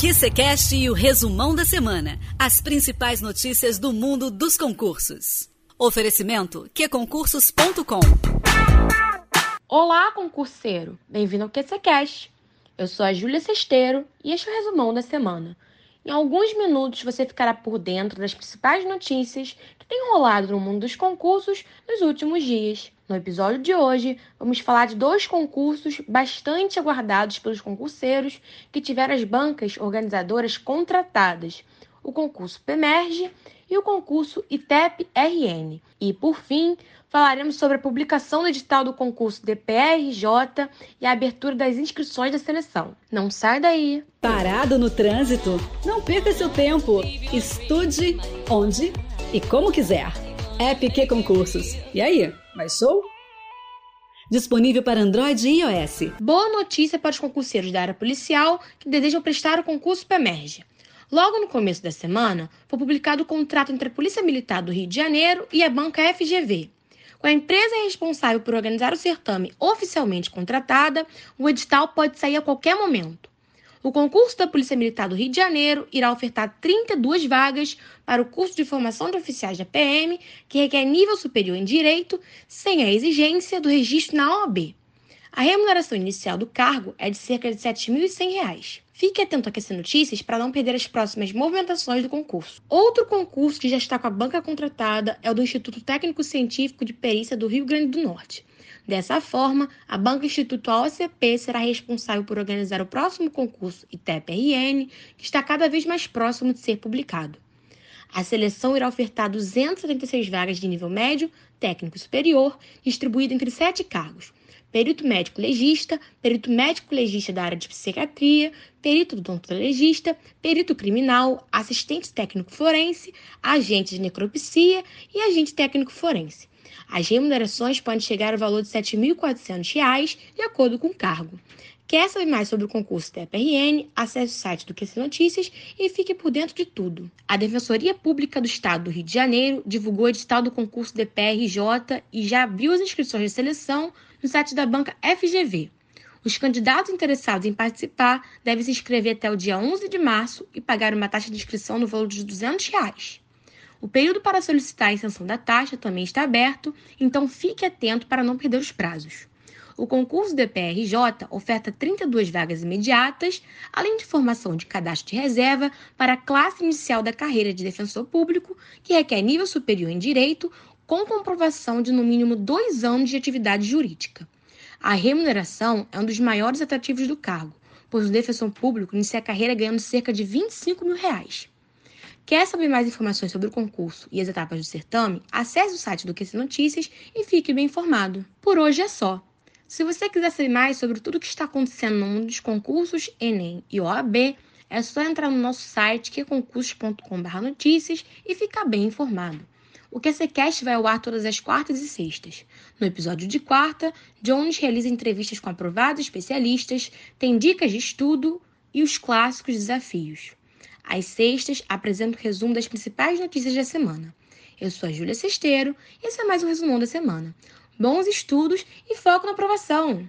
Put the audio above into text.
QCCast e o resumão da semana. As principais notícias do mundo dos concursos. Oferecimento qconcursos.com Olá, concurseiro! Bem-vindo ao QCCast. Eu sou a Júlia Sesteiro e este é o resumão da semana. Em alguns minutos você ficará por dentro das principais notícias que têm rolado no mundo dos concursos nos últimos dias. No episódio de hoje, vamos falar de dois concursos bastante aguardados pelos concurseiros que tiveram as bancas organizadoras contratadas: o concurso PEMERGE e o concurso ITEP-RN. E, por fim, falaremos sobre a publicação do edital do concurso DPRJ e a abertura das inscrições da seleção. Não sai daí! Parado no trânsito? Não perca seu tempo. Estude onde e como quiser. EPQ Concursos. E aí, mais show? Disponível para Android e iOS. Boa notícia para os concurseiros da área policial que desejam prestar o concurso PEMERGE. Logo no começo da semana, foi publicado o contrato entre a Polícia Militar do Rio de Janeiro e a banca FGV. Com a empresa responsável por organizar o certame oficialmente contratada, o edital pode sair a qualquer momento. O concurso da Polícia Militar do Rio de Janeiro irá ofertar 32 vagas para o curso de formação de oficiais da PM, que requer nível superior em direito, sem a exigência do registro na OAB. A remuneração inicial do cargo é de cerca de R$ 7.100. Fique atento aqui às notícias para não perder as próximas movimentações do concurso. Outro concurso que já está com a banca contratada é o do Instituto Técnico Científico de Perícia do Rio Grande do Norte. Dessa forma, a Banca Instituto OCP será responsável por organizar o próximo concurso ITEP-RN, que está cada vez mais próximo de ser publicado. A seleção irá ofertar 276 vagas de nível médio, técnico e superior, distribuído entre sete cargos: perito médico legista, perito médico legista da área de psiquiatria, perito odontologista, perito criminal, assistente técnico forense, agente de necropsia e agente técnico forense. As remunerações podem chegar ao valor de R$ 7.400, de acordo com o cargo. Quer saber mais sobre o concurso TPRN? Acesse o site do QC Notícias e fique por dentro de tudo. A Defensoria Pública do Estado do Rio de Janeiro divulgou o edital do concurso DPRJ e já abriu as inscrições de seleção no site da banca FGV. Os candidatos interessados em participar devem se inscrever até o dia 11 de março e pagar uma taxa de inscrição no valor de 200 reais. O período para solicitar a isenção da taxa também está aberto, então fique atento para não perder os prazos. O concurso do PRJ oferta 32 vagas imediatas, além de formação de cadastro de reserva para a classe inicial da carreira de defensor público, que requer nível superior em direito, com comprovação de no mínimo dois anos de atividade jurídica. A remuneração é um dos maiores atrativos do cargo, pois o defensor público inicia a carreira ganhando cerca de 25 mil reais. Quer saber mais informações sobre o concurso e as etapas do certame? Acesse o site do QC Notícias e fique bem informado. Por hoje é só. Se você quiser saber mais sobre tudo o que está acontecendo no mundo dos concursos, Enem e OAB, é só entrar no nosso site queconcursos.com.br notícias e ficar bem informado. O QCCast vai ao ar todas as quartas e sextas. No episódio de quarta, Jones realiza entrevistas com aprovados especialistas, tem dicas de estudo e os clássicos desafios. Às sextas, apresento o resumo das principais notícias da semana. Eu sou a Júlia Sesteiro e esse é mais um resumão da semana. Bons estudos e foco na aprovação!